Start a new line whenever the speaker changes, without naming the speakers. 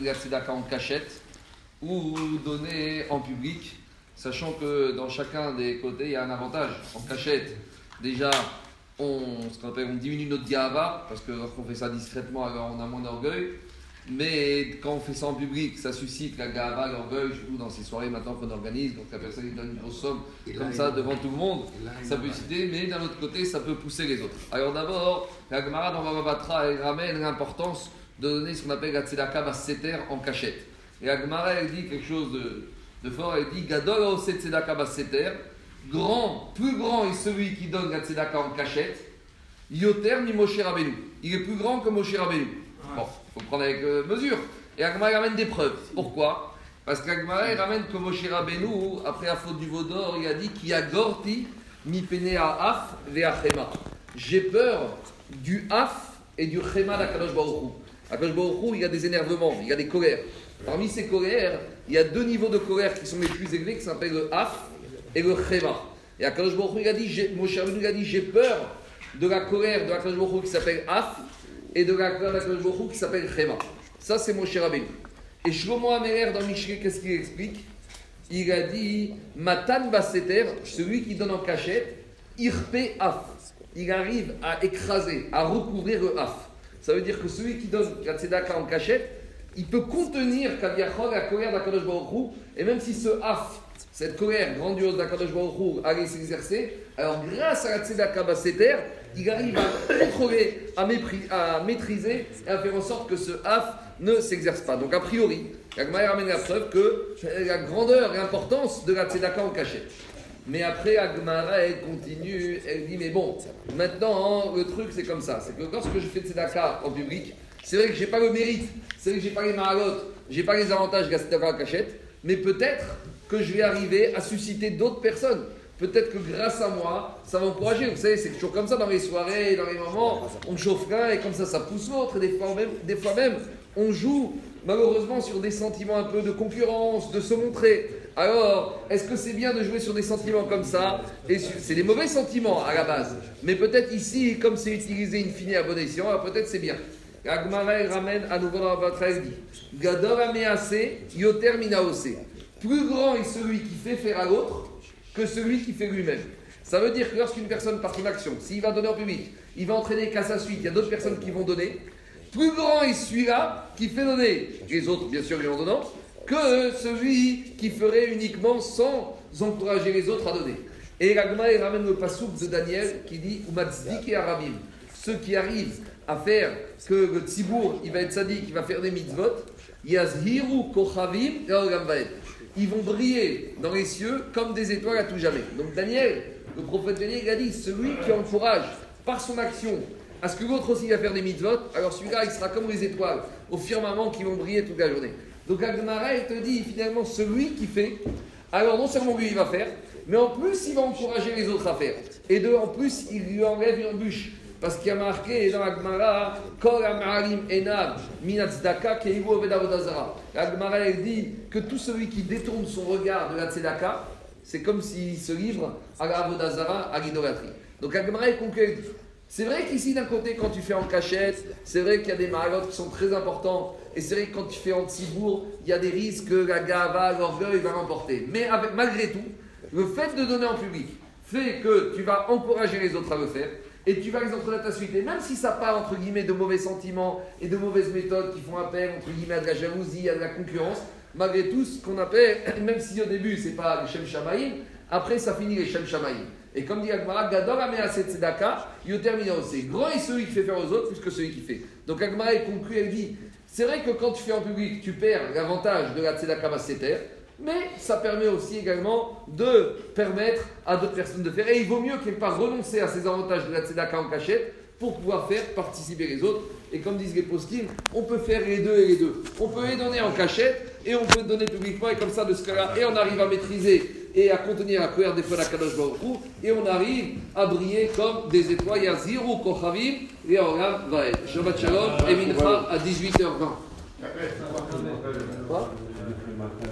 de la tzedaka en cachette ou donner en public, sachant que dans chacun des côtés, il y a un avantage. En cachette, déjà, on, ce qu'on appelle, on diminue notre gava, parce que lorsqu'on fait ça discrètement, alors on a moins d'orgueil. Mais quand on fait ça en public, ça suscite la gava, l'orgueil, surtout dans ces soirées maintenant qu'on organise, donc la personne il donne une grosse somme comme ça devant tout le monde, ça peut citer, mais d'un autre côté, ça peut pousser les autres. Alors d'abord, la Gemara dans Batra, elle ramène l'importance de donner ce qu'on appelle la tzedaka basseter en cachette. Et la Gemara, elle dit quelque chose de, de fort, elle dit Gadol ose tzedaka basseter, grand, plus grand est celui qui donne la tzedaka en cachette, Yoter ni Moshe Rabbeinu. Il est plus grand que Moshe Rabbeinu. Bon, il faut prendre avec euh, mesure. Et Agmara ramène des preuves. Pourquoi? Parce qu'Agmara ramène que Moshe Rabbeinu, après la faute du Vaudor, il a dit qu'il a Gorti, mi pene af chema. J'ai peur du af et du chema d'Akadosh Baruch Il y a des énervements, il y a des colères. Parmi ces colères, il y a deux niveaux de colère qui sont les plus élevés, qui s'appellent le af et le chema. Et Akadosh Baruch il a dit, Moshe Rabbeinu, a dit, j'ai peur de la colère de Akadosh Baruch qui s'appelle af et de la colère d'Akadosh Baruch qui s'appelle chema. Ça, c'est Moshe Rabbeinu. Et Shlomo Améler dans Michelet, qu'est-ce qu'il explique? Il a dit Matan Basseter, celui qui donne en cachette, Irpe Af. Il arrive à écraser, à recouvrir le Af. Ça veut dire que celui qui donne la tzedaka en cachette, il peut contenir la colère d'Akadosh Baruch et même si ce Af, cette colère grandiose d'Akadosh Baruch allait s'exercer, alors grâce à la tzedaka Basseter, il arrive à contrôler, à, maîtriser et à faire en sorte que ce Af ne s'exerce pas. Donc a priori, Agmaï ramène la preuve que la grandeur et l'importance de la tzedaka en cachette. Mais après, Agmara, elle continue, elle dit, mais bon, maintenant, le truc, c'est comme ça. C'est que lorsque je fais tzedaka en public, c'est vrai que je n'ai pas le mérite, c'est vrai que je n'ai pas les maragotes, je n'ai pas les avantages de la tzedaka en cachette, mais peut-être que je vais arriver à susciter d'autres personnes. Peut-être que grâce à moi, ça va encourager. Vous savez, c'est toujours comme ça dans les soirées, dans les moments, on chauffe l'un et comme ça, ça pousse l'autre. Des fois même, des fois même, on joue malheureusement sur des sentiments un peu de concurrence, de se montrer. Alors, est-ce que c'est bien de jouer sur des sentiments comme ça c'est des mauvais sentiments à la base. Mais peut-être ici, comme c'est utilisé in fine à bon escient, peut-être c'est bien. Ramène à nouveau. Plus grand est celui qui fait faire à l'autre que celui qui fait lui-même. Ça veut dire que lorsqu'une personne par son action, s'il va donner en public, il va entraîner qu'à sa suite, il y a d'autres personnes qui vont donner. Plus grand est celui-là qui fait donner, les autres bien sûr lui en donnant, que celui qui ferait uniquement sans encourager les autres à donner. Et Ragma ramène le pasouk de Daniel qui dit Umatzdik et Arabim, ceux qui arrivent à faire que le tzibour, il va être sadique, il va faire des mitzvot, Yazhiru Kochavim ils vont briller dans les cieux comme des étoiles à tout jamais. Donc Daniel, le prophète Daniel, il a dit celui qui encourage par son action à ce que l'autre aussi va faire des mitzvot, alors celui-là, il sera comme les étoiles au firmament qui vont briller toute la journée. Donc Agmara, il te dit finalement celui qui fait, alors non seulement lui il va faire, mais en plus il va encourager les autres à faire. Et de, en plus, il lui enlève une embûche. Parce qu'il y a marqué dans Agmara, Kol Amarim Enav Minazdaka Keivu Ovedavodazara. Agmara, elle dit que tout celui qui détourne son regard de la tzedaka, c'est comme s'il se livre à la Avodazara, à l'idolâtrie. Donc Agmara, elle conclut. C'est vrai qu'ici, d'un côté, quand tu fais en cachette, c'est vrai qu'il y a des maragotes qui sont très importants. Et c'est vrai que quand tu fais en tibour, il y a des risques que la gava, l'orgueil va l'emporter. Mais avec, malgré tout, le fait de donner en public fait que tu vas encourager les autres à le faire et tu vas les entraîner à ta suite. Et même si ça part, entre guillemets, de mauvais sentiments et de mauvaises méthodes qui font appel, entre guillemets, à de la jalousie, à de la concurrence, malgré tout, ce qu'on appelle, même si au début, c'est pas les Shem Shamaïm, après, ça finit les Shem Shamaïm. Et comme dit Agmara, Gador Ameaset Tzedaka, termine aussi. Grand est celui qui fait faire aux autres plus que celui qui fait. Donc Agmara est conclut, elle dit c'est vrai que quand tu fais en public, tu perds l'avantage de la Tzedaka Basseter, mais ça permet aussi également de permettre à d'autres personnes de faire. Et il vaut mieux qu'elles pas renoncer à ces avantages de la Tzedaka en cachette pour pouvoir faire participer les autres. Et comme disent les postines, on peut faire les deux et les deux. On peut les donner en cachette et on peut donner publiquement. Et comme ça, de ce cas-là, et on arrive à maîtriser et à contenir la colère des fois la Kadosh Baruch et on arrive à briller comme des étoiles. Yaziru Kochavim et Olam Vaed. Shabbat Shalom et Mincha à 18h20.